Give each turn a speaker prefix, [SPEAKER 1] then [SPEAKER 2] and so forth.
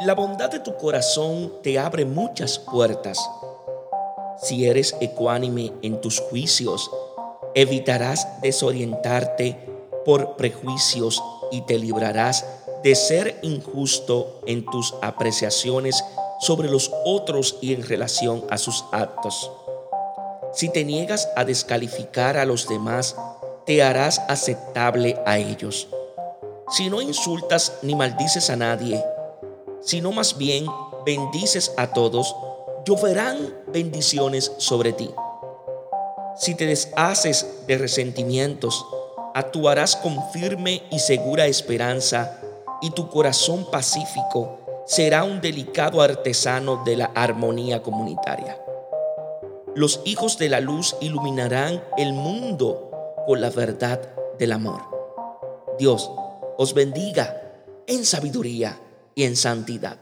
[SPEAKER 1] La bondad de tu corazón te abre muchas puertas. Si eres ecuánime en tus juicios, evitarás desorientarte por prejuicios y te librarás de ser injusto en tus apreciaciones sobre los otros y en relación a sus actos. Si te niegas a descalificar a los demás, te harás aceptable a ellos. Si no insultas ni maldices a nadie, sino más bien bendices a todos, lloverán bendiciones sobre ti. Si te deshaces de resentimientos, actuarás con firme y segura esperanza y tu corazón pacífico será un delicado artesano de la armonía comunitaria. Los hijos de la luz iluminarán el mundo con la verdad del amor. Dios os bendiga en sabiduría y en santidad.